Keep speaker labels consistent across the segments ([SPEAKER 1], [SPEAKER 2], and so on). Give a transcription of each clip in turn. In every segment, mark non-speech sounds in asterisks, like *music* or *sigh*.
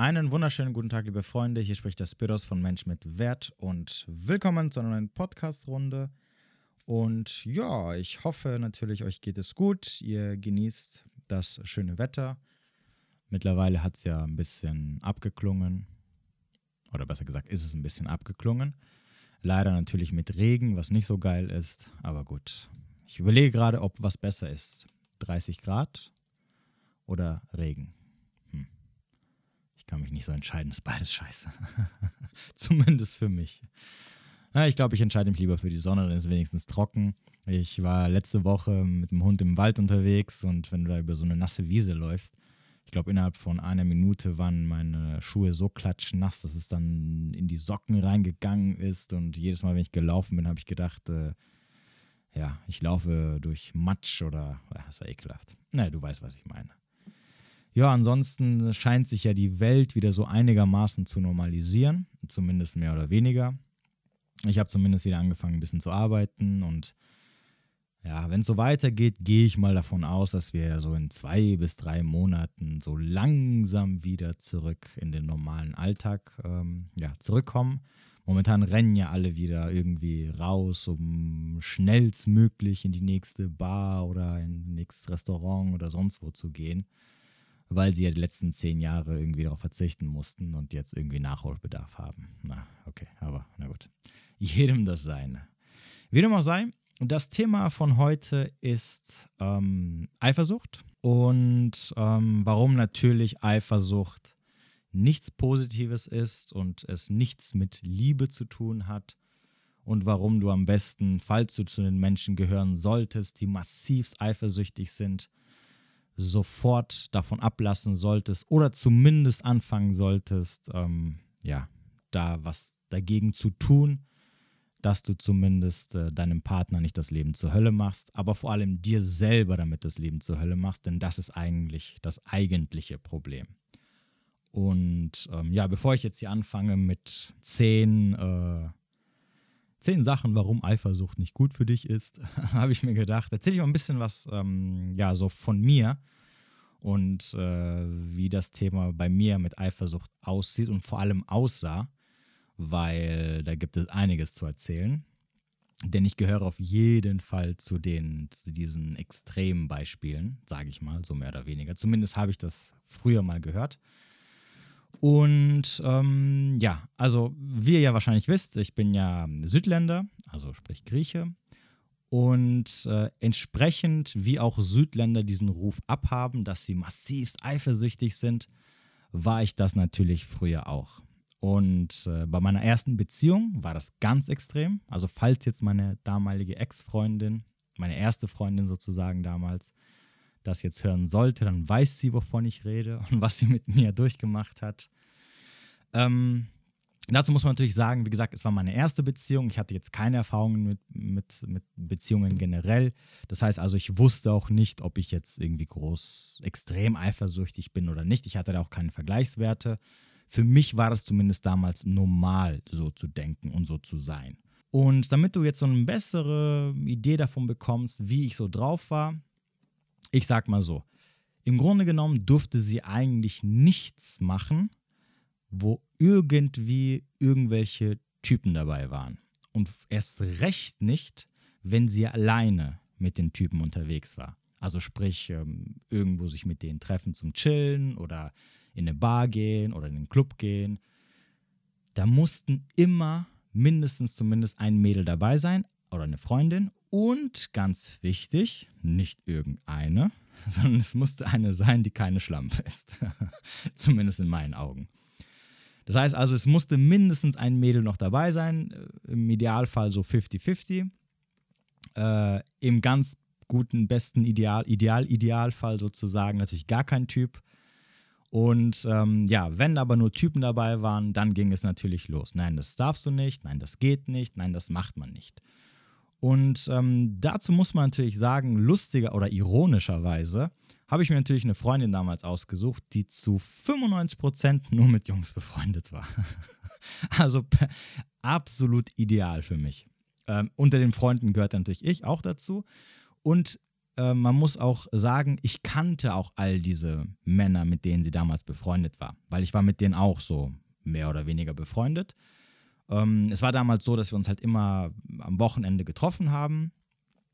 [SPEAKER 1] Einen wunderschönen guten Tag, liebe Freunde. Hier spricht der Spiros von Mensch mit Wert und willkommen zu einer neuen Podcast-Runde. Und ja, ich hoffe natürlich, euch geht es gut. Ihr genießt das schöne Wetter. Mittlerweile hat es ja ein bisschen abgeklungen. Oder besser gesagt, ist es ein bisschen abgeklungen. Leider natürlich mit Regen, was nicht so geil ist. Aber gut. Ich überlege gerade, ob was besser ist. 30 Grad oder Regen. Kann mich nicht so entscheiden, ist beides scheiße. *laughs* Zumindest für mich. Ja, ich glaube, ich entscheide mich lieber für die Sonne, dann ist es wenigstens trocken. Ich war letzte Woche mit dem Hund im Wald unterwegs und wenn du da über so eine nasse Wiese läufst, ich glaube, innerhalb von einer Minute waren meine Schuhe so klatschnass, dass es dann in die Socken reingegangen ist. Und jedes Mal, wenn ich gelaufen bin, habe ich gedacht, äh, ja, ich laufe durch Matsch oder, ja, das war ekelhaft. Naja, du weißt, was ich meine. Ja, ansonsten scheint sich ja die Welt wieder so einigermaßen zu normalisieren, zumindest mehr oder weniger. Ich habe zumindest wieder angefangen, ein bisschen zu arbeiten und ja, wenn es so weitergeht, gehe ich mal davon aus, dass wir so in zwei bis drei Monaten so langsam wieder zurück in den normalen Alltag ähm, ja, zurückkommen. Momentan rennen ja alle wieder irgendwie raus, um schnellstmöglich in die nächste Bar oder in ein nächstes Restaurant oder sonst wo zu gehen, weil sie ja die letzten zehn Jahre irgendwie darauf verzichten mussten und jetzt irgendwie Nachholbedarf haben. Na, okay, aber na gut. Jedem das Seine. Wie dem auch sei, das Thema von heute ist ähm, Eifersucht und ähm, warum natürlich Eifersucht nichts Positives ist und es nichts mit Liebe zu tun hat und warum du am besten, falls du zu den Menschen gehören solltest, die massivst eifersüchtig sind, sofort davon ablassen solltest oder zumindest anfangen solltest, ähm, ja, da was dagegen zu tun dass du zumindest äh, deinem Partner nicht das Leben zur Hölle machst, aber vor allem dir selber damit das Leben zur Hölle machst, denn das ist eigentlich das eigentliche Problem. Und ähm, ja, bevor ich jetzt hier anfange mit zehn, äh, zehn Sachen, warum Eifersucht nicht gut für dich ist, *laughs* habe ich mir gedacht, erzähle ich mal ein bisschen was, ähm, ja, so von mir und äh, wie das Thema bei mir mit Eifersucht aussieht und vor allem aussah weil da gibt es einiges zu erzählen. Denn ich gehöre auf jeden Fall zu, den, zu diesen extremen Beispielen, sage ich mal, so mehr oder weniger. Zumindest habe ich das früher mal gehört. Und ähm, ja, also wie ihr ja wahrscheinlich wisst, ich bin ja Südländer, also sprich Grieche. Und äh, entsprechend, wie auch Südländer diesen Ruf abhaben, dass sie massivst eifersüchtig sind, war ich das natürlich früher auch. Und äh, bei meiner ersten Beziehung war das ganz extrem. Also falls jetzt meine damalige Ex-Freundin, meine erste Freundin sozusagen damals, das jetzt hören sollte, dann weiß sie, wovon ich rede und was sie mit mir durchgemacht hat. Ähm, dazu muss man natürlich sagen, wie gesagt, es war meine erste Beziehung. Ich hatte jetzt keine Erfahrungen mit, mit, mit Beziehungen generell. Das heißt also, ich wusste auch nicht, ob ich jetzt irgendwie groß, extrem eifersüchtig bin oder nicht. Ich hatte da auch keine Vergleichswerte. Für mich war es zumindest damals normal, so zu denken und so zu sein. Und damit du jetzt so eine bessere Idee davon bekommst, wie ich so drauf war, ich sag mal so, im Grunde genommen durfte sie eigentlich nichts machen, wo irgendwie irgendwelche Typen dabei waren. Und erst recht nicht, wenn sie alleine mit den Typen unterwegs war. Also sprich, ähm, irgendwo sich mit denen treffen zum Chillen oder in eine Bar gehen oder in einen Club gehen, da mussten immer mindestens zumindest ein Mädel dabei sein oder eine Freundin und ganz wichtig, nicht irgendeine, *laughs* sondern es musste eine sein, die keine Schlampe ist. *laughs* Zumindest in meinen Augen. Das heißt also, es musste mindestens ein Mädel noch dabei sein, äh, im Idealfall so 50-50. Äh, Im ganz guten, besten Ideal, Ideal, Idealfall sozusagen natürlich gar kein Typ. Und ähm, ja, wenn aber nur Typen dabei waren, dann ging es natürlich los. Nein, das darfst du nicht, nein, das geht nicht, nein, das macht man nicht. Und ähm, dazu muss man natürlich sagen, lustiger oder ironischerweise habe ich mir natürlich eine Freundin damals ausgesucht, die zu 95% nur mit Jungs befreundet war. *laughs* also absolut ideal für mich. Ähm, unter den Freunden gehört natürlich ich auch dazu. Und äh, man muss auch sagen, ich kannte auch all diese Männer, mit denen sie damals befreundet war, weil ich war mit denen auch so mehr oder weniger befreundet. Ähm, es war damals so, dass wir uns halt immer am Wochenende getroffen haben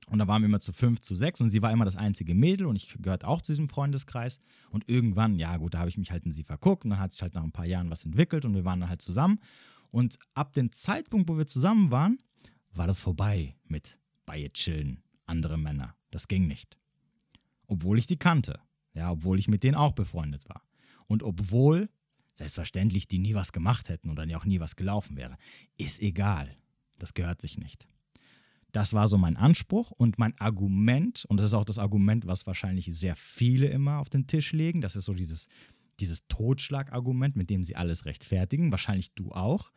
[SPEAKER 1] und da waren wir immer zu fünf, zu sechs und sie war immer das einzige Mädel und ich gehörte auch zu diesem Freundeskreis. Und irgendwann, ja gut, da habe ich mich halt in sie verguckt und dann hat sich halt nach ein paar Jahren was entwickelt und wir waren dann halt zusammen. Und ab dem Zeitpunkt, wo wir zusammen waren, war das vorbei mit bei ihr chillen, andere Männer. Das ging nicht. Obwohl ich die kannte. Ja, obwohl ich mit denen auch befreundet war. Und obwohl, selbstverständlich, die nie was gemacht hätten oder auch nie was gelaufen wäre. Ist egal. Das gehört sich nicht. Das war so mein Anspruch und mein Argument, und das ist auch das Argument, was wahrscheinlich sehr viele immer auf den Tisch legen. Das ist so dieses, dieses Totschlagargument, mit dem sie alles rechtfertigen. Wahrscheinlich du auch.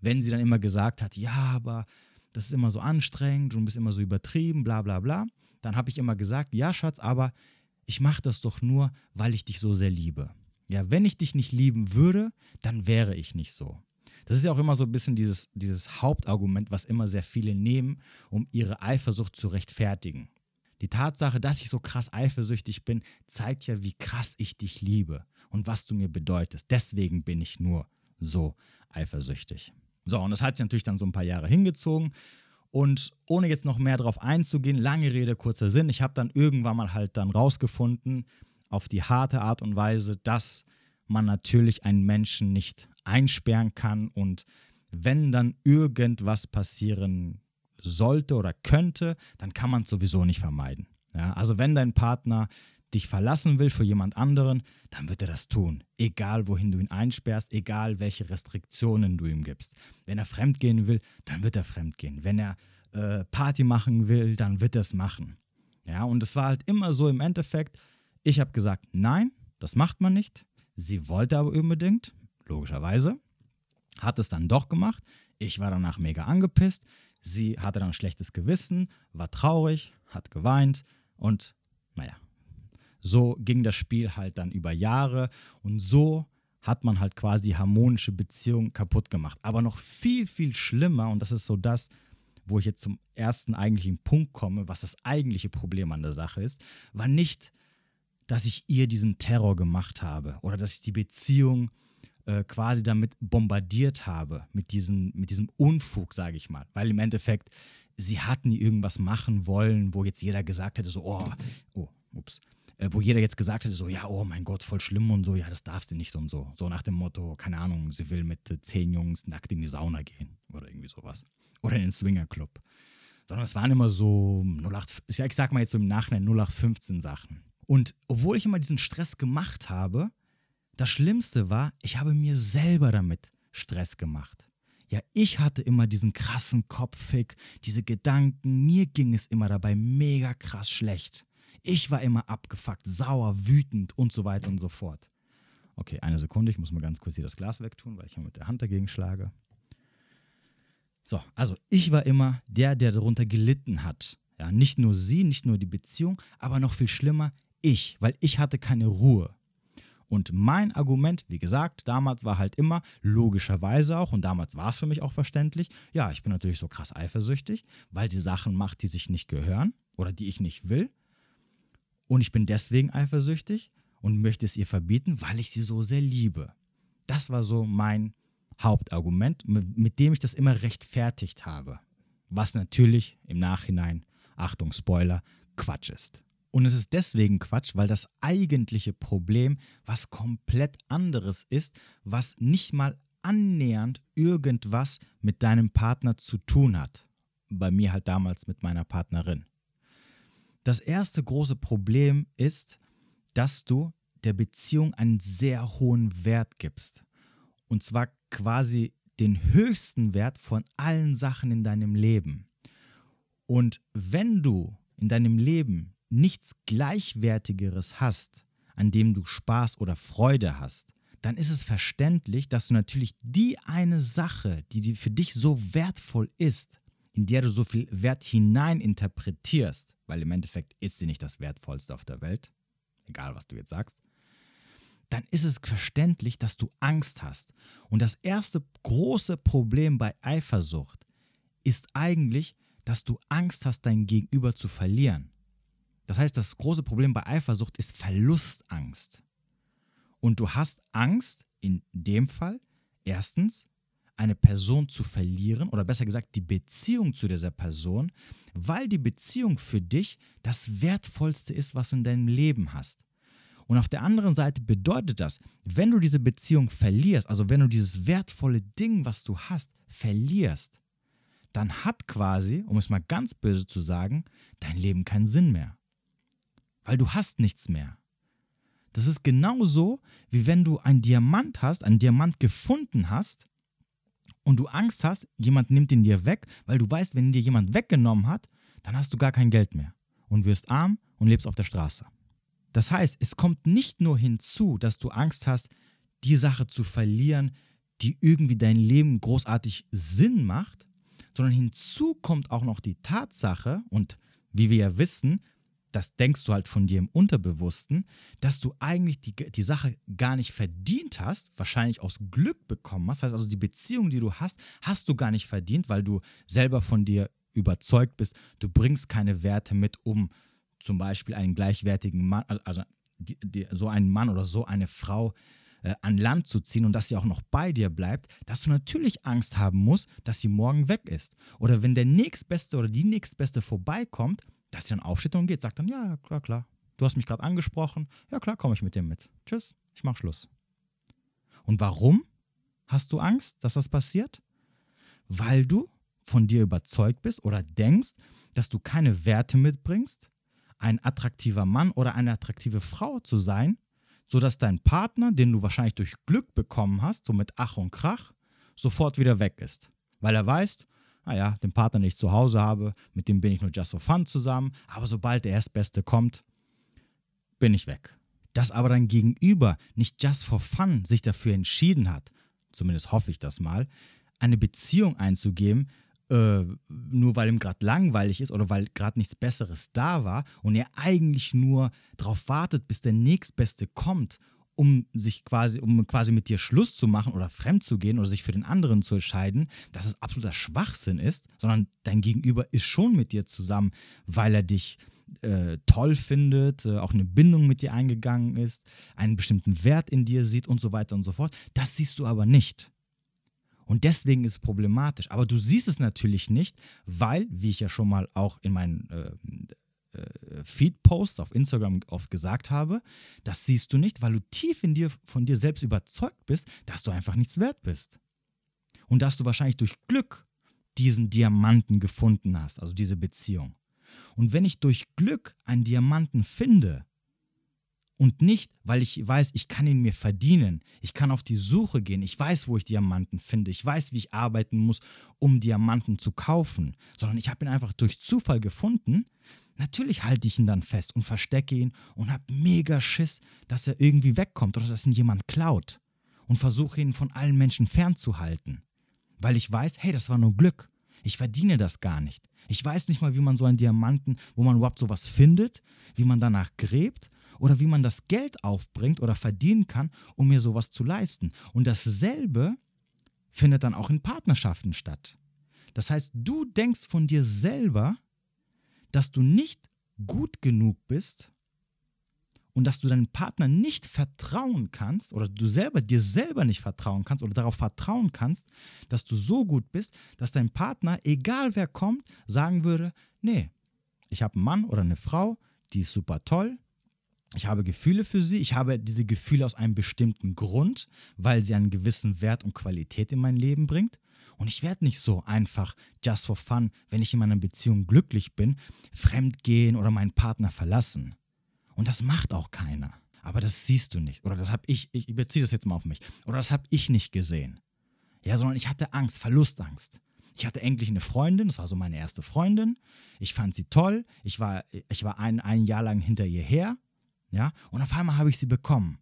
[SPEAKER 1] Wenn sie dann immer gesagt hat, ja, aber das ist immer so anstrengend, du bist immer so übertrieben, bla bla bla. Dann habe ich immer gesagt, ja, Schatz, aber ich mache das doch nur, weil ich dich so sehr liebe. Ja, wenn ich dich nicht lieben würde, dann wäre ich nicht so. Das ist ja auch immer so ein bisschen dieses, dieses Hauptargument, was immer sehr viele nehmen, um ihre Eifersucht zu rechtfertigen. Die Tatsache, dass ich so krass eifersüchtig bin, zeigt ja, wie krass ich dich liebe und was du mir bedeutest. Deswegen bin ich nur so eifersüchtig. So, und das hat sich natürlich dann so ein paar Jahre hingezogen. Und ohne jetzt noch mehr darauf einzugehen, lange Rede, kurzer Sinn, ich habe dann irgendwann mal halt dann rausgefunden, auf die harte Art und Weise, dass man natürlich einen Menschen nicht einsperren kann und wenn dann irgendwas passieren sollte oder könnte, dann kann man es sowieso nicht vermeiden. Ja, also wenn dein Partner dich verlassen will für jemand anderen, dann wird er das tun. Egal wohin du ihn einsperrst, egal welche Restriktionen du ihm gibst. Wenn er fremdgehen will, dann wird er fremdgehen. Wenn er äh, Party machen will, dann wird er es machen. Ja, und es war halt immer so im Endeffekt, ich habe gesagt, nein, das macht man nicht. Sie wollte aber unbedingt, logischerweise, hat es dann doch gemacht. Ich war danach mega angepisst. Sie hatte dann ein schlechtes Gewissen, war traurig, hat geweint und naja, so ging das Spiel halt dann über Jahre und so hat man halt quasi die harmonische Beziehung kaputt gemacht. Aber noch viel, viel schlimmer, und das ist so das, wo ich jetzt zum ersten eigentlichen Punkt komme, was das eigentliche Problem an der Sache ist, war nicht, dass ich ihr diesen Terror gemacht habe oder dass ich die Beziehung äh, quasi damit bombardiert habe, mit, diesen, mit diesem Unfug, sage ich mal. Weil im Endeffekt, sie hatten irgendwas machen wollen, wo jetzt jeder gesagt hätte, so, oh, oh, ups, äh, wo jeder jetzt gesagt hätte, so, ja, oh mein Gott, voll schlimm und so, ja, das darfst du nicht und so. So nach dem Motto, keine Ahnung, sie will mit äh, zehn Jungs nackt in die Sauna gehen oder irgendwie sowas. Oder in den Swingerclub. Sondern es waren immer so 08, ich sag mal jetzt so im Nachhinein 0815 Sachen. Und obwohl ich immer diesen Stress gemacht habe, das Schlimmste war, ich habe mir selber damit Stress gemacht. Ja, ich hatte immer diesen krassen Kopffick, diese Gedanken, mir ging es immer dabei mega krass schlecht. Ich war immer abgefuckt, sauer, wütend und so weiter und so fort. Okay, eine Sekunde, ich muss mal ganz kurz hier das Glas wegtun, weil ich mit der Hand dagegen schlage. So, also ich war immer der, der darunter gelitten hat. Ja, nicht nur sie, nicht nur die Beziehung, aber noch viel schlimmer, ich, weil ich hatte keine Ruhe. Und mein Argument, wie gesagt, damals war halt immer, logischerweise auch, und damals war es für mich auch verständlich, ja, ich bin natürlich so krass eifersüchtig, weil sie Sachen macht, die sich nicht gehören oder die ich nicht will. Und ich bin deswegen eifersüchtig und möchte es ihr verbieten, weil ich sie so sehr liebe. Das war so mein Hauptargument, mit dem ich das immer rechtfertigt habe. Was natürlich im Nachhinein, Achtung, Spoiler, Quatsch ist. Und es ist deswegen Quatsch, weil das eigentliche Problem was komplett anderes ist, was nicht mal annähernd irgendwas mit deinem Partner zu tun hat. Bei mir halt damals mit meiner Partnerin. Das erste große Problem ist, dass du der Beziehung einen sehr hohen Wert gibst. Und zwar quasi den höchsten Wert von allen Sachen in deinem Leben. Und wenn du in deinem Leben nichts Gleichwertigeres hast, an dem du Spaß oder Freude hast, dann ist es verständlich, dass du natürlich die eine Sache, die für dich so wertvoll ist, in der du so viel Wert hinein interpretierst, weil im Endeffekt ist sie nicht das Wertvollste auf der Welt, egal was du jetzt sagst, dann ist es verständlich, dass du Angst hast. Und das erste große Problem bei Eifersucht ist eigentlich, dass du Angst hast, dein Gegenüber zu verlieren. Das heißt, das große Problem bei Eifersucht ist Verlustangst. Und du hast Angst, in dem Fall, erstens, eine Person zu verlieren oder besser gesagt die Beziehung zu dieser Person, weil die Beziehung für dich das Wertvollste ist, was du in deinem Leben hast. Und auf der anderen Seite bedeutet das, wenn du diese Beziehung verlierst, also wenn du dieses wertvolle Ding, was du hast, verlierst, dann hat quasi, um es mal ganz böse zu sagen, dein Leben keinen Sinn mehr. Weil du hast nichts mehr. Das ist genauso, wie wenn du einen Diamant hast, einen Diamant gefunden hast und du Angst hast, jemand nimmt ihn dir weg, weil du weißt, wenn dir jemand weggenommen hat, dann hast du gar kein Geld mehr und wirst arm und lebst auf der Straße. Das heißt, es kommt nicht nur hinzu, dass du Angst hast, die Sache zu verlieren, die irgendwie dein Leben großartig Sinn macht, sondern hinzu kommt auch noch die Tatsache, und wie wir ja wissen, das denkst du halt von dir im Unterbewussten, dass du eigentlich die, die Sache gar nicht verdient hast, wahrscheinlich aus Glück bekommen hast. Das heißt also, die Beziehung, die du hast, hast du gar nicht verdient, weil du selber von dir überzeugt bist, du bringst keine Werte mit, um zum Beispiel einen gleichwertigen Mann, also die, die, so einen Mann oder so eine Frau äh, an Land zu ziehen und dass sie auch noch bei dir bleibt, dass du natürlich Angst haben musst, dass sie morgen weg ist. Oder wenn der nächstbeste oder die nächstbeste vorbeikommt, dass sie dann aufsteht und geht, sagt dann, ja, klar, klar, du hast mich gerade angesprochen, ja klar, komme ich mit dir mit. Tschüss, ich mach Schluss. Und warum hast du Angst, dass das passiert? Weil du von dir überzeugt bist oder denkst, dass du keine Werte mitbringst, ein attraktiver Mann oder eine attraktive Frau zu sein, sodass dein Partner, den du wahrscheinlich durch Glück bekommen hast, so mit Ach und Krach, sofort wieder weg ist. Weil er weiß, naja, den Partner, den ich zu Hause habe, mit dem bin ich nur just for fun zusammen, aber sobald der Erstbeste kommt, bin ich weg. Dass aber dein Gegenüber nicht just for fun sich dafür entschieden hat, zumindest hoffe ich das mal, eine Beziehung einzugehen, äh, nur weil ihm gerade langweilig ist oder weil gerade nichts Besseres da war und er eigentlich nur darauf wartet, bis der nächstbeste kommt, um sich quasi, um quasi mit dir Schluss zu machen oder fremd zu gehen oder sich für den anderen zu entscheiden, dass es absoluter Schwachsinn ist, sondern dein Gegenüber ist schon mit dir zusammen, weil er dich äh, toll findet, äh, auch eine Bindung mit dir eingegangen ist, einen bestimmten Wert in dir sieht und so weiter und so fort. Das siehst du aber nicht. Und deswegen ist es problematisch. Aber du siehst es natürlich nicht, weil, wie ich ja schon mal auch in meinen äh, äh, Feed-Posts auf Instagram oft gesagt habe, das siehst du nicht, weil du tief in dir von dir selbst überzeugt bist, dass du einfach nichts wert bist. Und dass du wahrscheinlich durch Glück diesen Diamanten gefunden hast, also diese Beziehung. Und wenn ich durch Glück einen Diamanten finde, und nicht, weil ich weiß, ich kann ihn mir verdienen. Ich kann auf die Suche gehen. Ich weiß, wo ich Diamanten finde. Ich weiß, wie ich arbeiten muss, um Diamanten zu kaufen. Sondern ich habe ihn einfach durch Zufall gefunden. Natürlich halte ich ihn dann fest und verstecke ihn und habe mega Schiss, dass er irgendwie wegkommt oder dass ihn jemand klaut. Und versuche ihn von allen Menschen fernzuhalten. Weil ich weiß, hey, das war nur Glück. Ich verdiene das gar nicht. Ich weiß nicht mal, wie man so einen Diamanten, wo man überhaupt sowas findet, wie man danach gräbt oder wie man das Geld aufbringt oder verdienen kann, um mir sowas zu leisten. Und dasselbe findet dann auch in Partnerschaften statt. Das heißt, du denkst von dir selber, dass du nicht gut genug bist und dass du deinem Partner nicht vertrauen kannst oder du selber dir selber nicht vertrauen kannst oder darauf vertrauen kannst, dass du so gut bist, dass dein Partner, egal wer kommt, sagen würde, nee, ich habe einen Mann oder eine Frau, die ist super toll, ich habe Gefühle für sie. Ich habe diese Gefühle aus einem bestimmten Grund, weil sie einen gewissen Wert und Qualität in mein Leben bringt. Und ich werde nicht so einfach, just for fun, wenn ich in meiner Beziehung glücklich bin, fremdgehen oder meinen Partner verlassen. Und das macht auch keiner. Aber das siehst du nicht. Oder das habe ich, ich beziehe das jetzt mal auf mich. Oder das habe ich nicht gesehen. Ja, sondern ich hatte Angst, Verlustangst. Ich hatte endlich eine Freundin, das war so meine erste Freundin. Ich fand sie toll. Ich war, ich war ein, ein Jahr lang hinter ihr her. Ja? Und auf einmal habe ich sie bekommen.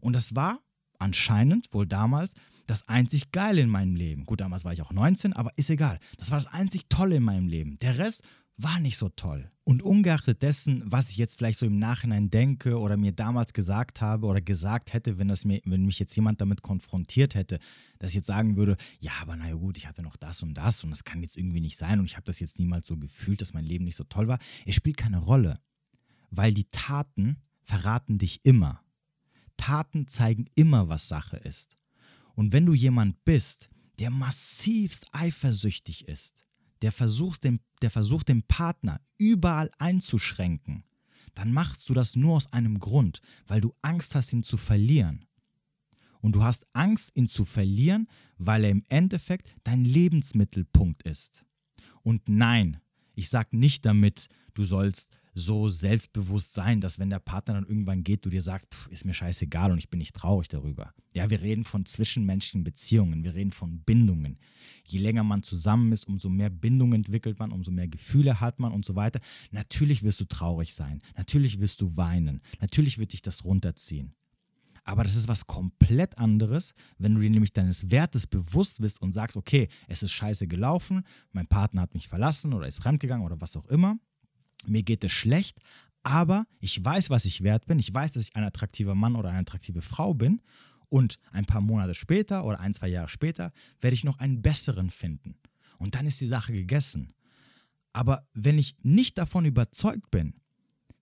[SPEAKER 1] Und das war anscheinend wohl damals das einzig Geile in meinem Leben. Gut, damals war ich auch 19, aber ist egal. Das war das einzig Tolle in meinem Leben. Der Rest war nicht so toll. Und ungeachtet dessen, was ich jetzt vielleicht so im Nachhinein denke oder mir damals gesagt habe oder gesagt hätte, wenn, das mir, wenn mich jetzt jemand damit konfrontiert hätte, dass ich jetzt sagen würde, ja, aber naja gut, ich hatte noch das und das und das kann jetzt irgendwie nicht sein und ich habe das jetzt niemals so gefühlt, dass mein Leben nicht so toll war. Es spielt keine Rolle. weil die Taten verraten dich immer. Taten zeigen immer, was Sache ist. Und wenn du jemand bist, der massivst eifersüchtig ist, der versucht, den, der versucht, den Partner überall einzuschränken, dann machst du das nur aus einem Grund, weil du Angst hast, ihn zu verlieren. Und du hast Angst, ihn zu verlieren, weil er im Endeffekt dein Lebensmittelpunkt ist. Und nein, ich sage nicht damit, du sollst so selbstbewusst sein, dass wenn der Partner dann irgendwann geht, du dir sagst, pff, ist mir scheißegal und ich bin nicht traurig darüber. Ja, wir reden von zwischenmenschlichen Beziehungen, wir reden von Bindungen. Je länger man zusammen ist, umso mehr Bindung entwickelt man, umso mehr Gefühle hat man und so weiter. Natürlich wirst du traurig sein, natürlich wirst du weinen, natürlich wird dich das runterziehen. Aber das ist was komplett anderes, wenn du dir nämlich deines Wertes bewusst bist und sagst, okay, es ist scheiße gelaufen, mein Partner hat mich verlassen oder ist fremdgegangen oder was auch immer mir geht es schlecht, aber ich weiß, was ich wert bin. Ich weiß, dass ich ein attraktiver Mann oder eine attraktive Frau bin. Und ein paar Monate später oder ein, zwei Jahre später werde ich noch einen besseren finden. Und dann ist die Sache gegessen. Aber wenn ich nicht davon überzeugt bin,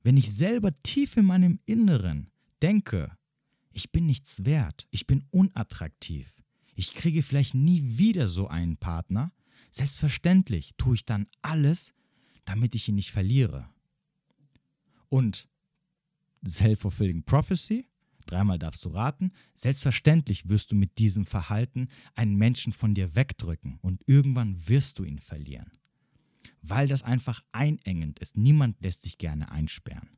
[SPEAKER 1] wenn ich selber tief in meinem Inneren denke, ich bin nichts wert, ich bin unattraktiv, ich kriege vielleicht nie wieder so einen Partner, selbstverständlich tue ich dann alles, damit ich ihn nicht verliere. Und Self-Fulfilling Prophecy, dreimal darfst du raten, selbstverständlich wirst du mit diesem Verhalten einen Menschen von dir wegdrücken und irgendwann wirst du ihn verlieren. Weil das einfach einengend ist. Niemand lässt sich gerne einsperren.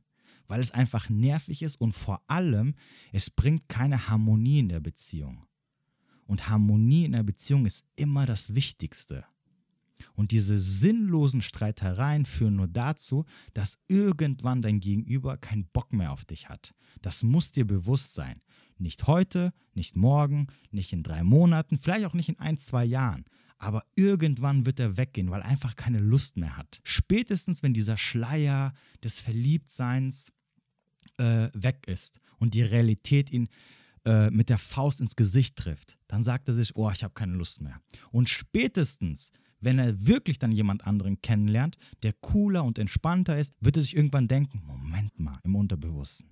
[SPEAKER 1] Weil es einfach nervig ist und vor allem, es bringt keine Harmonie in der Beziehung. Und Harmonie in der Beziehung ist immer das Wichtigste. Und diese sinnlosen Streitereien führen nur dazu, dass irgendwann dein Gegenüber keinen Bock mehr auf dich hat. Das muss dir bewusst sein. Nicht heute, nicht morgen, nicht in drei Monaten, vielleicht auch nicht in ein, zwei Jahren. Aber irgendwann wird er weggehen, weil er einfach keine Lust mehr hat. Spätestens, wenn dieser Schleier des Verliebtseins äh, weg ist und die Realität ihn äh, mit der Faust ins Gesicht trifft, dann sagt er sich, oh, ich habe keine Lust mehr. Und spätestens, wenn er wirklich dann jemand anderen kennenlernt, der cooler und entspannter ist, wird er sich irgendwann denken, Moment mal, im Unterbewussten.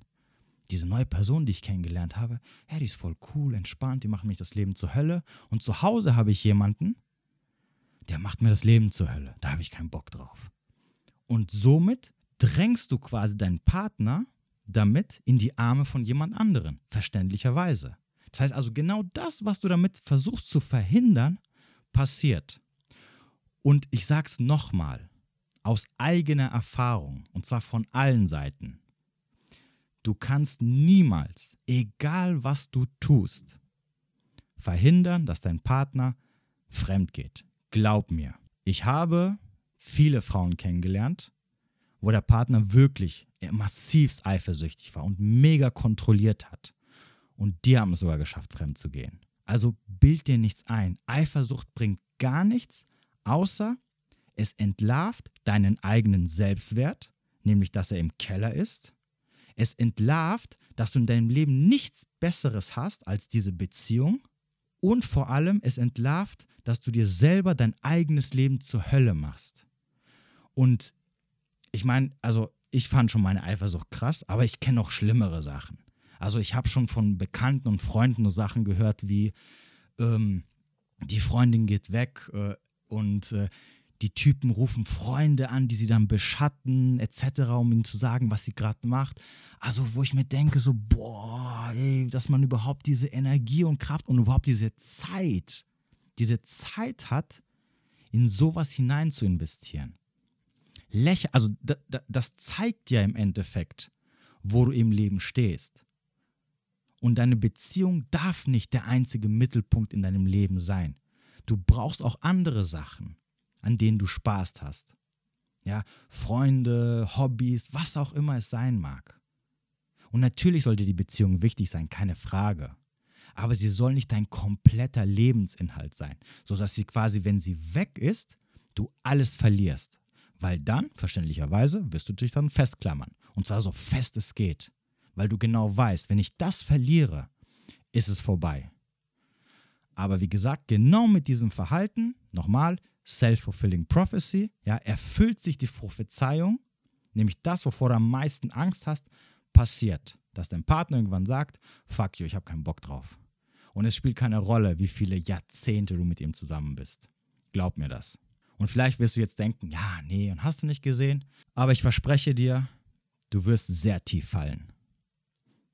[SPEAKER 1] Diese neue Person, die ich kennengelernt habe, ja, die ist voll cool, entspannt, die macht mich das Leben zur Hölle. Und zu Hause habe ich jemanden, der macht mir das Leben zur Hölle. Da habe ich keinen Bock drauf. Und somit drängst du quasi deinen Partner damit in die Arme von jemand anderen, verständlicherweise. Das heißt also, genau das, was du damit versuchst zu verhindern, passiert. Und ich sage es nochmal, aus eigener Erfahrung, und zwar von allen Seiten. Du kannst niemals, egal was du tust, verhindern, dass dein Partner fremd geht. Glaub mir. Ich habe viele Frauen kennengelernt, wo der Partner wirklich massivst eifersüchtig war und mega kontrolliert hat. Und die haben es sogar geschafft, fremd zu gehen. Also bild dir nichts ein. Eifersucht bringt gar nichts, außer es entlarvt deinen eigenen Selbstwert, nämlich dass er im Keller ist. Es entlarvt, dass du in deinem Leben nichts Besseres hast als diese Beziehung. Und vor allem, es entlarvt, dass du dir selber dein eigenes Leben zur Hölle machst. Und ich meine, also ich fand schon meine Eifersucht krass, aber ich kenne noch schlimmere Sachen. Also ich habe schon von Bekannten und Freunden nur Sachen gehört wie, ähm, die Freundin geht weg, äh, und äh, die Typen rufen Freunde an, die sie dann beschatten, etc., um ihnen zu sagen, was sie gerade macht. Also, wo ich mir denke, so, boah, ey, dass man überhaupt diese Energie und Kraft und überhaupt diese Zeit, diese Zeit hat, in sowas hinein zu investieren. Lächer, also da, da, das zeigt ja im Endeffekt, wo du im Leben stehst. Und deine Beziehung darf nicht der einzige Mittelpunkt in deinem Leben sein. Du brauchst auch andere Sachen, an denen du Spaß hast. Ja, Freunde, Hobbys, was auch immer es sein mag. Und natürlich sollte die Beziehung wichtig sein, keine Frage. Aber sie soll nicht dein kompletter Lebensinhalt sein, sodass sie quasi, wenn sie weg ist, du alles verlierst. Weil dann, verständlicherweise, wirst du dich dann festklammern. Und zwar so fest es geht. Weil du genau weißt, wenn ich das verliere, ist es vorbei. Aber wie gesagt, genau mit diesem Verhalten, nochmal, Self-Fulfilling Prophecy, ja, erfüllt sich die Prophezeiung, nämlich das, wovor du am meisten Angst hast, passiert. Dass dein Partner irgendwann sagt, fuck you, ich habe keinen Bock drauf. Und es spielt keine Rolle, wie viele Jahrzehnte du mit ihm zusammen bist. Glaub mir das. Und vielleicht wirst du jetzt denken, ja, nee, und hast du nicht gesehen? Aber ich verspreche dir, du wirst sehr tief fallen.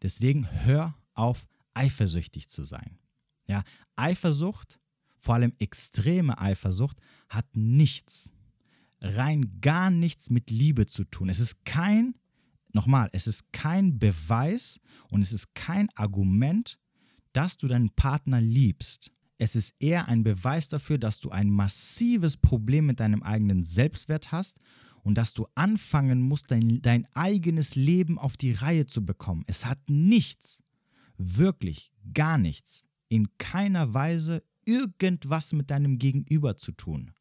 [SPEAKER 1] Deswegen hör auf, eifersüchtig zu sein. Ja, Eifersucht, vor allem extreme Eifersucht, hat nichts, rein gar nichts mit Liebe zu tun. Es ist kein, nochmal, es ist kein Beweis und es ist kein Argument, dass du deinen Partner liebst. Es ist eher ein Beweis dafür, dass du ein massives Problem mit deinem eigenen Selbstwert hast und dass du anfangen musst, dein, dein eigenes Leben auf die Reihe zu bekommen. Es hat nichts, wirklich gar nichts, in keiner Weise irgendwas mit deinem Gegenüber zu tun.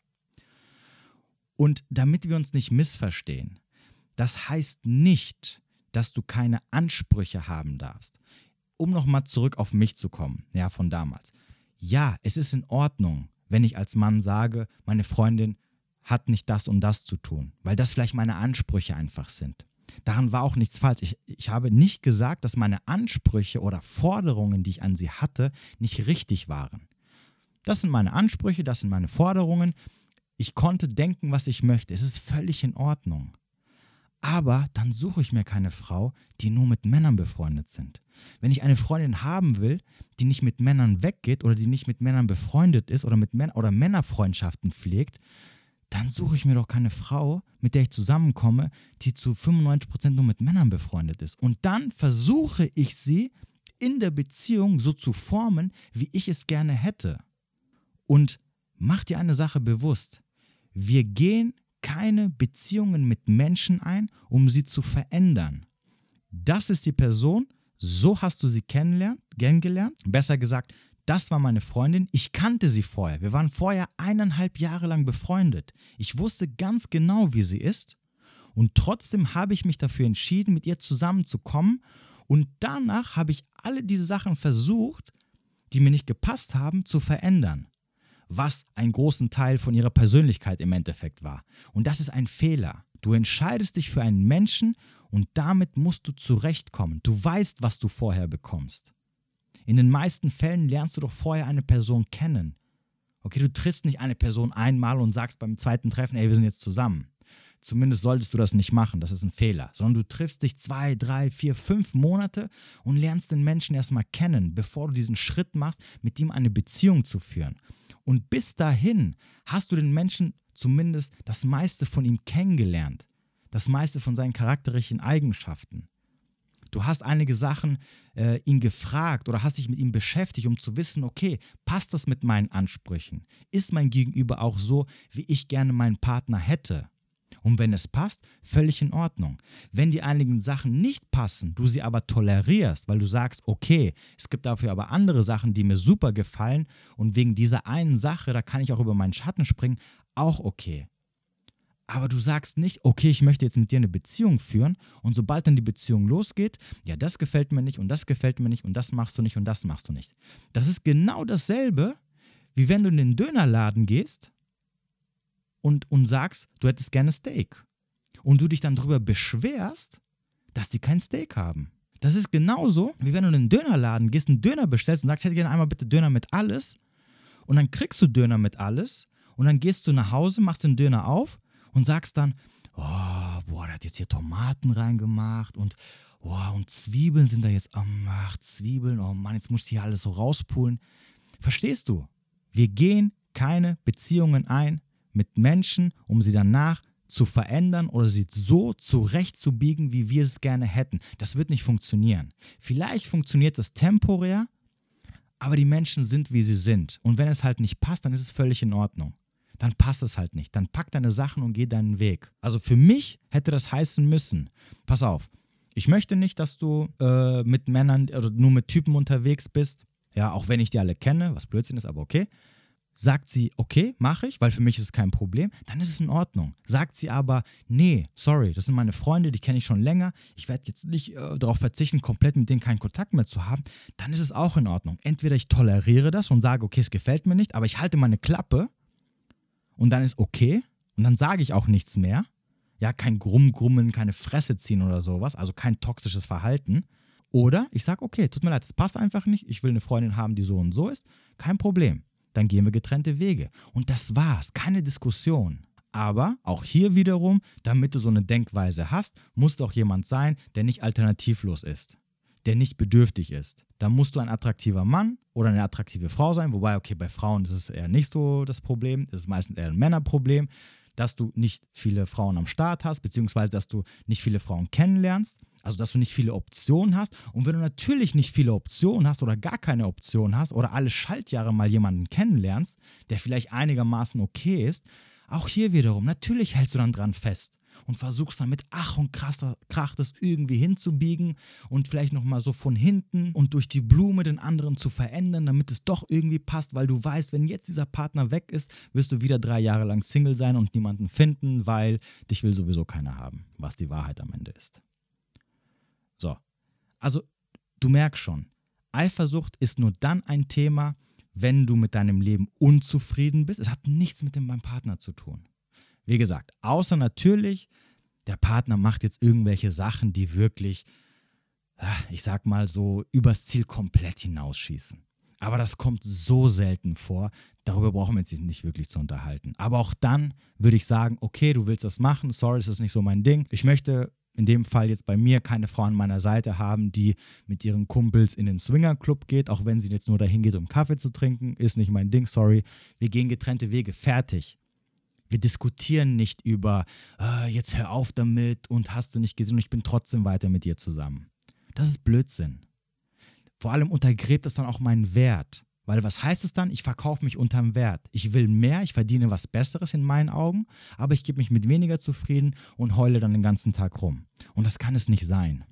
[SPEAKER 1] Und damit wir uns nicht missverstehen, das heißt nicht, dass du keine Ansprüche haben darfst. Um nochmal zurück auf mich zu kommen, ja, von damals. Ja, es ist in Ordnung, wenn ich als Mann sage, meine Freundin hat nicht das und das zu tun, weil das vielleicht meine Ansprüche einfach sind. Daran war auch nichts falsch. Ich, ich habe nicht gesagt, dass meine Ansprüche oder Forderungen, die ich an sie hatte, nicht richtig waren. Das sind meine Ansprüche, das sind meine Forderungen. Ich konnte denken, was ich möchte. Es ist völlig in Ordnung. Aber dann suche ich mir keine Frau, die nur mit Männern befreundet sind. Wenn ich eine Freundin haben will, die nicht mit Männern weggeht oder die nicht mit Männern befreundet ist oder mit Män oder Männerfreundschaften pflegt, dann suche ich mir doch keine Frau, mit der ich zusammenkomme, die zu 95% nur mit Männern befreundet ist. Und dann versuche ich sie in der Beziehung so zu formen, wie ich es gerne hätte. Und mach dir eine Sache bewusst. Wir gehen keine Beziehungen mit Menschen ein, um sie zu verändern. Das ist die Person, so hast du sie kennengelernt. Besser gesagt, das war meine Freundin. Ich kannte sie vorher. Wir waren vorher eineinhalb Jahre lang befreundet. Ich wusste ganz genau, wie sie ist. Und trotzdem habe ich mich dafür entschieden, mit ihr zusammenzukommen. Und danach habe ich alle diese Sachen versucht, die mir nicht gepasst haben, zu verändern. Was einen großen Teil von ihrer Persönlichkeit im Endeffekt war. Und das ist ein Fehler. Du entscheidest dich für einen Menschen und damit musst du zurechtkommen. Du weißt, was du vorher bekommst. In den meisten Fällen lernst du doch vorher eine Person kennen. Okay, du triffst nicht eine Person einmal und sagst beim zweiten Treffen, ey, wir sind jetzt zusammen. Zumindest solltest du das nicht machen, das ist ein Fehler. Sondern du triffst dich zwei, drei, vier, fünf Monate und lernst den Menschen erstmal kennen, bevor du diesen Schritt machst, mit ihm eine Beziehung zu führen. Und bis dahin hast du den Menschen zumindest das meiste von ihm kennengelernt. Das meiste von seinen charakterlichen Eigenschaften. Du hast einige Sachen äh, ihn gefragt oder hast dich mit ihm beschäftigt, um zu wissen, okay, passt das mit meinen Ansprüchen? Ist mein Gegenüber auch so, wie ich gerne meinen Partner hätte? Und wenn es passt, völlig in Ordnung. Wenn die einigen Sachen nicht passen, du sie aber tolerierst, weil du sagst, okay, es gibt dafür aber andere Sachen, die mir super gefallen und wegen dieser einen Sache, da kann ich auch über meinen Schatten springen, auch okay aber du sagst nicht, okay, ich möchte jetzt mit dir eine Beziehung führen und sobald dann die Beziehung losgeht, ja, das gefällt mir nicht und das gefällt mir nicht und das machst du nicht und das machst du nicht. Das ist genau dasselbe, wie wenn du in den Dönerladen gehst und, und sagst, du hättest gerne Steak und du dich dann darüber beschwerst, dass die kein Steak haben. Das ist genauso, wie wenn du in den Dönerladen gehst, einen Döner bestellst und sagst, ich hätte gerne einmal bitte Döner mit alles und dann kriegst du Döner mit alles und dann gehst du nach Hause, machst den Döner auf und sagst dann, oh, boah, der hat jetzt hier Tomaten reingemacht und oh, und Zwiebeln sind da jetzt, oh, ach, Zwiebeln, oh Mann, jetzt muss ich hier alles so rauspulen. Verstehst du? Wir gehen keine Beziehungen ein mit Menschen, um sie danach zu verändern oder sie so zurechtzubiegen, wie wir es gerne hätten. Das wird nicht funktionieren. Vielleicht funktioniert das temporär, aber die Menschen sind, wie sie sind. Und wenn es halt nicht passt, dann ist es völlig in Ordnung dann passt es halt nicht. Dann pack deine Sachen und geh deinen Weg. Also für mich hätte das heißen müssen, pass auf, ich möchte nicht, dass du äh, mit Männern oder nur mit Typen unterwegs bist. Ja, auch wenn ich die alle kenne, was Blödsinn ist, aber okay. Sagt sie, okay, mache ich, weil für mich ist es kein Problem, dann ist es in Ordnung. Sagt sie aber, nee, sorry, das sind meine Freunde, die kenne ich schon länger, ich werde jetzt nicht äh, darauf verzichten, komplett mit denen keinen Kontakt mehr zu haben, dann ist es auch in Ordnung. Entweder ich toleriere das und sage, okay, es gefällt mir nicht, aber ich halte meine Klappe und dann ist okay und dann sage ich auch nichts mehr. Ja, kein Grummgrummen, keine Fresse ziehen oder sowas, also kein toxisches Verhalten. Oder ich sage, okay, tut mir leid, das passt einfach nicht. Ich will eine Freundin haben, die so und so ist. Kein Problem. Dann gehen wir getrennte Wege. Und das war's. Keine Diskussion. Aber auch hier wiederum, damit du so eine Denkweise hast, muss doch jemand sein, der nicht alternativlos ist, der nicht bedürftig ist. Da musst du ein attraktiver Mann oder eine attraktive Frau sein, wobei, okay, bei Frauen ist es eher nicht so das Problem, das ist meistens eher ein Männerproblem, dass du nicht viele Frauen am Start hast, beziehungsweise dass du nicht viele Frauen kennenlernst. Also, dass du nicht viele Optionen hast. Und wenn du natürlich nicht viele Optionen hast oder gar keine Optionen hast oder alle Schaltjahre mal jemanden kennenlernst, der vielleicht einigermaßen okay ist, auch hier wiederum, natürlich hältst du dann dran fest und versuchst dann mit Ach und Krach das irgendwie hinzubiegen und vielleicht nochmal so von hinten und durch die Blume den anderen zu verändern, damit es doch irgendwie passt, weil du weißt, wenn jetzt dieser Partner weg ist, wirst du wieder drei Jahre lang Single sein und niemanden finden, weil dich will sowieso keiner haben, was die Wahrheit am Ende ist. So, also du merkst schon, Eifersucht ist nur dann ein Thema, wenn du mit deinem Leben unzufrieden bist. Es hat nichts mit dem Partner zu tun. Wie gesagt, außer natürlich, der Partner macht jetzt irgendwelche Sachen, die wirklich, ich sag mal so, übers Ziel komplett hinausschießen. Aber das kommt so selten vor, darüber brauchen wir uns nicht wirklich zu unterhalten. Aber auch dann würde ich sagen, okay, du willst das machen, sorry, es ist nicht so mein Ding. Ich möchte in dem Fall jetzt bei mir keine Frau an meiner Seite haben, die mit ihren Kumpels in den Swingerclub geht, auch wenn sie jetzt nur dahin geht, um Kaffee zu trinken, ist nicht mein Ding, sorry. Wir gehen getrennte Wege, fertig. Wir diskutieren nicht über, äh, jetzt hör auf damit und hast du nicht gesehen und ich bin trotzdem weiter mit dir zusammen. Das ist Blödsinn. Vor allem untergräbt das dann auch meinen Wert. Weil was heißt es dann? Ich verkaufe mich unterm Wert. Ich will mehr, ich verdiene was Besseres in meinen Augen, aber ich gebe mich mit weniger zufrieden und heule dann den ganzen Tag rum. Und das kann es nicht sein.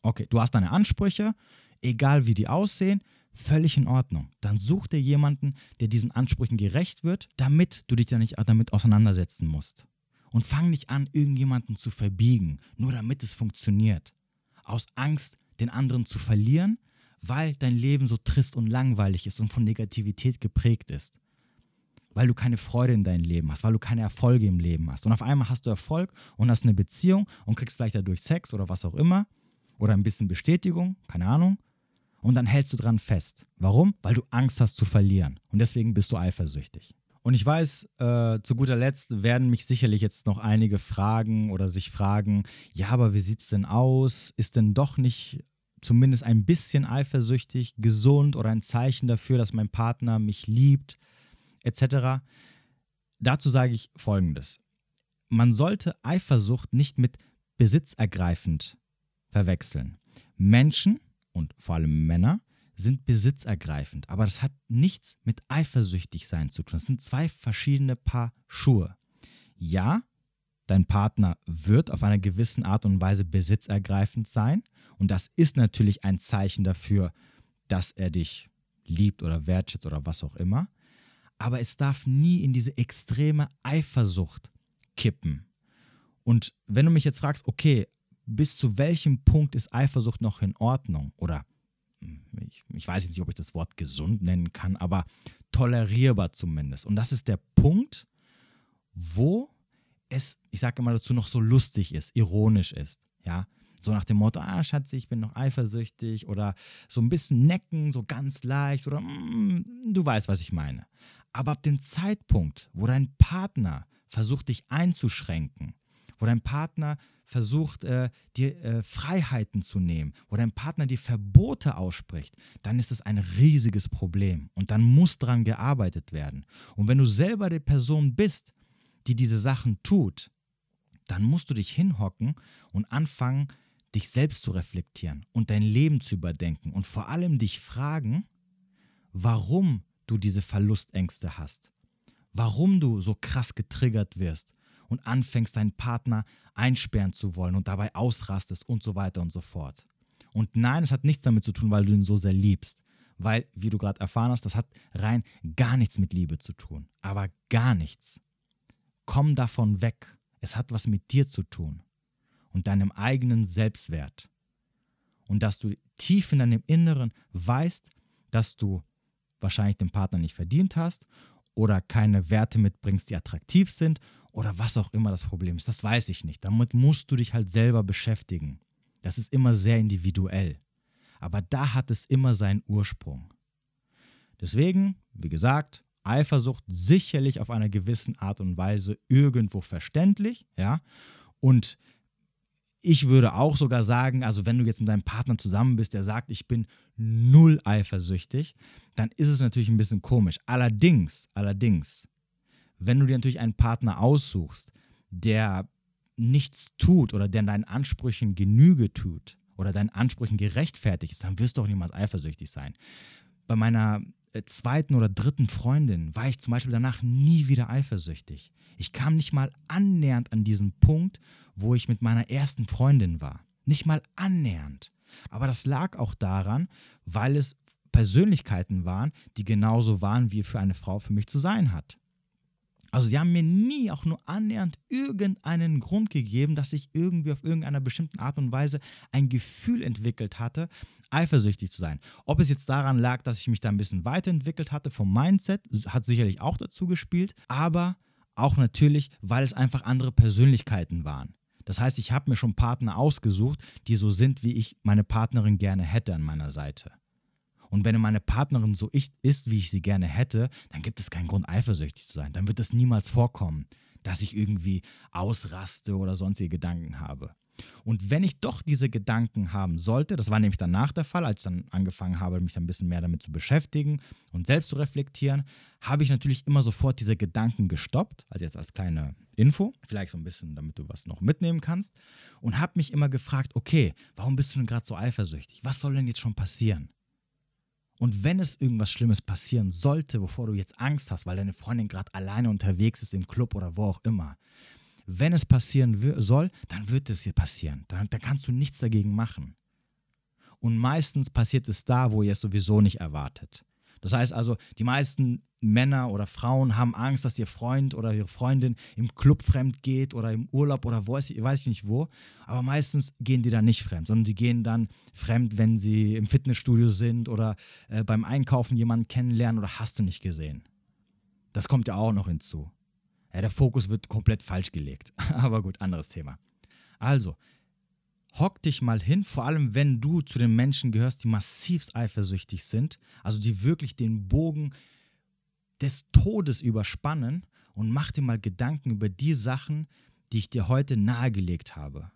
[SPEAKER 1] Okay, du hast deine Ansprüche, egal wie die aussehen, völlig in Ordnung. Dann such dir jemanden, der diesen Ansprüchen gerecht wird, damit du dich dann nicht damit auseinandersetzen musst. Und fang nicht an, irgendjemanden zu verbiegen, nur damit es funktioniert. Aus Angst, den anderen zu verlieren, weil dein Leben so trist und langweilig ist und von Negativität geprägt ist. Weil du keine Freude in deinem Leben hast, weil du keine Erfolge im Leben hast. Und auf einmal hast du Erfolg und hast eine Beziehung und kriegst vielleicht dadurch Sex oder was auch immer oder ein bisschen Bestätigung, keine Ahnung. Und dann hältst du dran fest. Warum? Weil du Angst hast zu verlieren. Und deswegen bist du eifersüchtig. Und ich weiß, äh, zu guter Letzt werden mich sicherlich jetzt noch einige fragen oder sich fragen, ja, aber wie sieht es denn aus? Ist denn doch nicht zumindest ein bisschen eifersüchtig, gesund oder ein Zeichen dafür, dass mein Partner mich liebt, etc. Dazu sage ich Folgendes. Man sollte Eifersucht nicht mit besitzergreifend verwechseln. Menschen und vor allem Männer sind besitzergreifend, aber das hat nichts mit eifersüchtig sein zu tun. Das sind zwei verschiedene Paar Schuhe. Ja, dein Partner wird auf einer gewissen Art und Weise besitzergreifend sein und das ist natürlich ein Zeichen dafür, dass er dich liebt oder wertschätzt oder was auch immer. Aber es darf nie in diese extreme Eifersucht kippen. Und wenn du mich jetzt fragst, okay, bis zu welchem Punkt ist Eifersucht noch in Ordnung? Oder hm, ich, ich weiß nicht, ob ich das Wort gesund nennen kann, aber tolerierbar zumindest. Und das ist der Punkt, wo es, ich sage immer dazu, noch so lustig ist, ironisch ist. Ja, so nach dem Motto, ah, Schatzi, ich bin noch eifersüchtig oder so ein bisschen necken, so ganz leicht oder mm, du weißt, was ich meine. Aber ab dem Zeitpunkt, wo dein Partner versucht, dich einzuschränken, wo dein Partner versucht, äh, dir äh, Freiheiten zu nehmen, wo dein Partner dir Verbote ausspricht, dann ist das ein riesiges Problem und dann muss daran gearbeitet werden. Und wenn du selber die Person bist, die diese Sachen tut, dann musst du dich hinhocken und anfangen, dich selbst zu reflektieren und dein Leben zu überdenken und vor allem dich fragen, warum du diese Verlustängste hast, warum du so krass getriggert wirst und anfängst, deinen Partner einsperren zu wollen und dabei ausrastest und so weiter und so fort. Und nein, es hat nichts damit zu tun, weil du ihn so sehr liebst. Weil, wie du gerade erfahren hast, das hat rein gar nichts mit Liebe zu tun. Aber gar nichts. Komm davon weg. Es hat was mit dir zu tun und deinem eigenen Selbstwert. Und dass du tief in deinem Inneren weißt, dass du wahrscheinlich den Partner nicht verdient hast oder keine Werte mitbringst, die attraktiv sind oder was auch immer das Problem ist. Das weiß ich nicht. Damit musst du dich halt selber beschäftigen. Das ist immer sehr individuell. Aber da hat es immer seinen Ursprung. Deswegen, wie gesagt, Eifersucht sicherlich auf einer gewissen Art und Weise irgendwo verständlich, ja. Und ich würde auch sogar sagen, also wenn du jetzt mit deinem Partner zusammen bist, der sagt, ich bin null eifersüchtig, dann ist es natürlich ein bisschen komisch. Allerdings, allerdings, wenn du dir natürlich einen Partner aussuchst, der nichts tut oder der deinen Ansprüchen Genüge tut oder deinen Ansprüchen gerechtfertigt ist, dann wirst du auch niemals eifersüchtig sein. Bei meiner äh, zweiten oder dritten Freundin war ich zum Beispiel danach nie wieder eifersüchtig. Ich kam nicht mal annähernd an diesen Punkt, wo ich mit meiner ersten Freundin war. Nicht mal annähernd. Aber das lag auch daran, weil es Persönlichkeiten waren, die genauso waren, wie für eine Frau für mich zu sein hat. Also sie haben mir nie auch nur annähernd irgendeinen Grund gegeben, dass ich irgendwie auf irgendeiner bestimmten Art und Weise ein Gefühl entwickelt hatte, eifersüchtig zu sein. Ob es jetzt daran lag, dass ich mich da ein bisschen weiterentwickelt hatte vom Mindset, hat sicherlich auch dazu gespielt, aber auch natürlich, weil es einfach andere Persönlichkeiten waren. Das heißt, ich habe mir schon Partner ausgesucht, die so sind, wie ich meine Partnerin gerne hätte an meiner Seite. Und wenn meine Partnerin so ist, wie ich sie gerne hätte, dann gibt es keinen Grund, eifersüchtig zu sein. Dann wird es niemals vorkommen, dass ich irgendwie ausraste oder sonstige Gedanken habe. Und wenn ich doch diese Gedanken haben sollte, das war nämlich danach der Fall, als ich dann angefangen habe, mich ein bisschen mehr damit zu beschäftigen und selbst zu reflektieren, habe ich natürlich immer sofort diese Gedanken gestoppt, also jetzt als kleine Info, vielleicht so ein bisschen, damit du was noch mitnehmen kannst, und habe mich immer gefragt, okay, warum bist du denn gerade so eifersüchtig? Was soll denn jetzt schon passieren? Und wenn es irgendwas Schlimmes passieren sollte, wovor du jetzt Angst hast, weil deine Freundin gerade alleine unterwegs ist im Club oder wo auch immer, wenn es passieren soll, dann wird es hier passieren. Dann, dann kannst du nichts dagegen machen. Und meistens passiert es da, wo ihr es sowieso nicht erwartet. Das heißt also, die meisten Männer oder Frauen haben Angst, dass ihr Freund oder ihre Freundin im Club fremd geht oder im Urlaub oder wo weiß ich, nicht wo. Aber meistens gehen die dann nicht fremd, sondern die gehen dann fremd, wenn sie im Fitnessstudio sind oder äh, beim Einkaufen jemanden kennenlernen oder hast du nicht gesehen. Das kommt ja auch noch hinzu. Ja, der Fokus wird komplett falsch gelegt. *laughs* Aber gut, anderes Thema. Also, hock dich mal hin, vor allem wenn du zu den Menschen gehörst, die massivst eifersüchtig sind, also die wirklich den Bogen des Todes überspannen und mach dir mal Gedanken über die Sachen, die ich dir heute nahegelegt habe.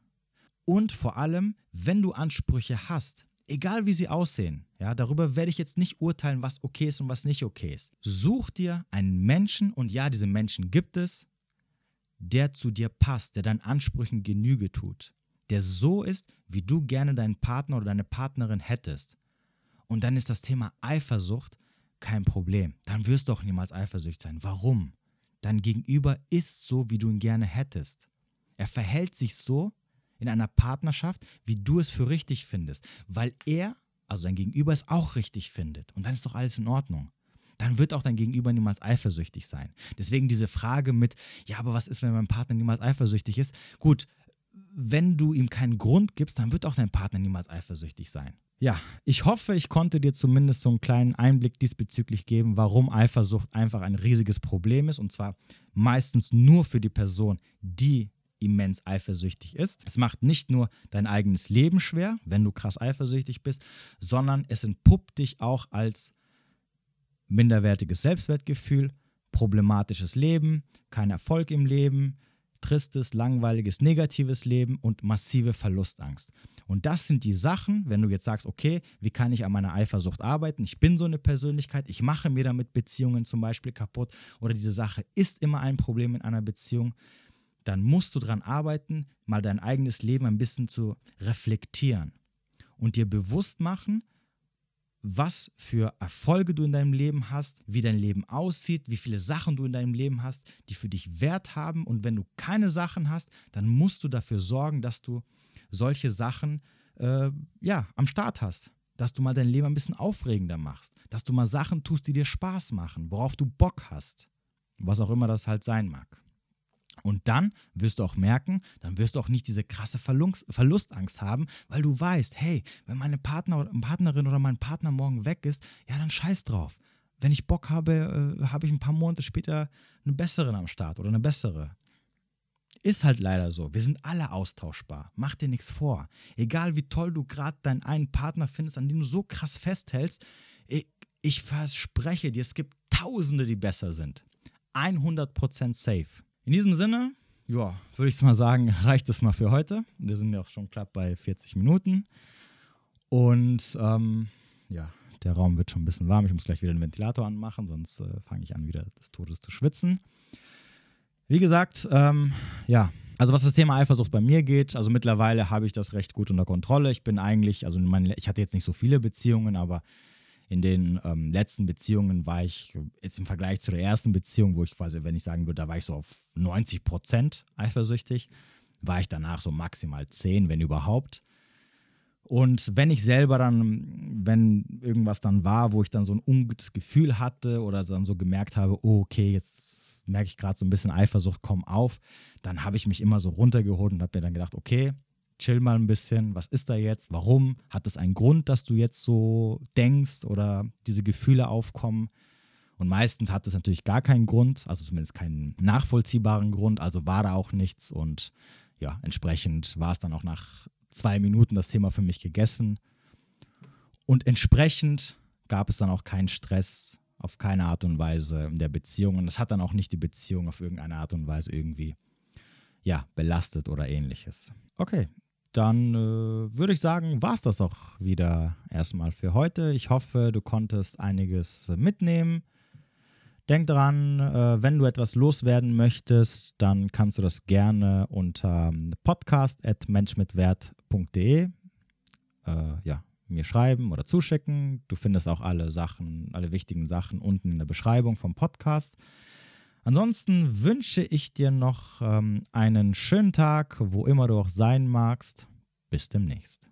[SPEAKER 1] Und vor allem, wenn du Ansprüche hast, egal wie sie aussehen, ja, darüber werde ich jetzt nicht urteilen, was okay ist und was nicht okay ist. Such dir einen Menschen, und ja, diese Menschen gibt es, der zu dir passt, der deinen Ansprüchen Genüge tut, der so ist, wie du gerne deinen Partner oder deine Partnerin hättest. Und dann ist das Thema Eifersucht kein Problem. Dann wirst du auch niemals eifersüchtig sein. Warum? Dein Gegenüber ist so, wie du ihn gerne hättest. Er verhält sich so, in einer Partnerschaft, wie du es für richtig findest, weil er, also dein Gegenüber, es auch richtig findet. Und dann ist doch alles in Ordnung. Dann wird auch dein Gegenüber niemals eifersüchtig sein. Deswegen diese Frage mit, ja, aber was ist, wenn mein Partner niemals eifersüchtig ist? Gut, wenn du ihm keinen Grund gibst, dann wird auch dein Partner niemals eifersüchtig sein. Ja, ich hoffe, ich konnte dir zumindest so einen kleinen Einblick diesbezüglich geben, warum Eifersucht einfach ein riesiges Problem ist und zwar meistens nur für die Person, die immens eifersüchtig ist. Es macht nicht nur dein eigenes Leben schwer, wenn du krass eifersüchtig bist, sondern es entpuppt dich auch als minderwertiges Selbstwertgefühl, problematisches Leben, kein Erfolg im Leben, tristes, langweiliges, negatives Leben und massive Verlustangst. Und das sind die Sachen, wenn du jetzt sagst, okay, wie kann ich an meiner Eifersucht arbeiten? Ich bin so eine Persönlichkeit, ich mache mir damit Beziehungen zum Beispiel kaputt oder diese Sache ist immer ein Problem in einer Beziehung dann musst du daran arbeiten, mal dein eigenes Leben ein bisschen zu reflektieren und dir bewusst machen, was für Erfolge du in deinem Leben hast, wie dein Leben aussieht, wie viele Sachen du in deinem Leben hast, die für dich Wert haben. Und wenn du keine Sachen hast, dann musst du dafür sorgen, dass du solche Sachen äh, ja, am Start hast. Dass du mal dein Leben ein bisschen aufregender machst. Dass du mal Sachen tust, die dir Spaß machen, worauf du Bock hast. Was auch immer das halt sein mag. Und dann wirst du auch merken, dann wirst du auch nicht diese krasse Verlustangst haben, weil du weißt, hey, wenn meine Partner Partnerin oder mein Partner morgen weg ist, ja, dann scheiß drauf. Wenn ich Bock habe, äh, habe ich ein paar Monate später eine bessere am Start oder eine bessere. Ist halt leider so. Wir sind alle austauschbar. Mach dir nichts vor. Egal wie toll du gerade deinen einen Partner findest, an dem du so krass festhältst, ich, ich verspreche dir, es gibt Tausende, die besser sind. 100% safe. In diesem Sinne, ja, würde ich mal sagen, *laughs* reicht es mal für heute. Wir sind ja auch schon knapp bei 40 Minuten. Und ähm, ja, der Raum wird schon ein bisschen warm. Ich muss gleich wieder den Ventilator anmachen, sonst äh, fange ich an, wieder des Todes zu schwitzen. Wie gesagt, ähm, ja, also was das Thema Eifersucht bei mir geht, also mittlerweile habe ich das recht gut unter Kontrolle. Ich bin eigentlich, also meine, ich hatte jetzt nicht so viele Beziehungen, aber in den ähm, letzten Beziehungen war ich jetzt im Vergleich zu der ersten Beziehung, wo ich quasi, wenn ich sagen würde, da war ich so auf 90 Prozent eifersüchtig, war ich danach so maximal 10, wenn überhaupt. Und wenn ich selber dann, wenn irgendwas dann war, wo ich dann so ein ungutes Gefühl hatte oder dann so gemerkt habe, oh, okay, jetzt merke ich gerade so ein bisschen Eifersucht, komm auf, dann habe ich mich immer so runtergeholt und habe mir dann gedacht, okay, chill mal ein bisschen, was ist da jetzt, warum, hat es einen Grund, dass du jetzt so denkst oder diese Gefühle aufkommen? Und meistens hat es natürlich gar keinen Grund, also zumindest keinen nachvollziehbaren Grund, also war da auch nichts und ja, entsprechend war es dann auch nach zwei Minuten das Thema für mich gegessen. Und entsprechend gab es dann auch keinen Stress auf keine Art und Weise in der Beziehung. Und das hat dann auch nicht die Beziehung auf irgendeine Art und Weise irgendwie ja, belastet oder ähnliches. Okay, dann äh, würde ich sagen, war es das auch wieder erstmal für heute. Ich hoffe, du konntest einiges mitnehmen. Denk dran, äh, wenn du etwas loswerden möchtest, dann kannst du das gerne unter podcast.menschmitwert.de äh, ja, mir schreiben oder zuschicken. Du findest auch alle Sachen, alle wichtigen Sachen unten in der Beschreibung vom Podcast. Ansonsten wünsche ich dir noch ähm, einen schönen Tag, wo immer du auch sein magst. Bis demnächst.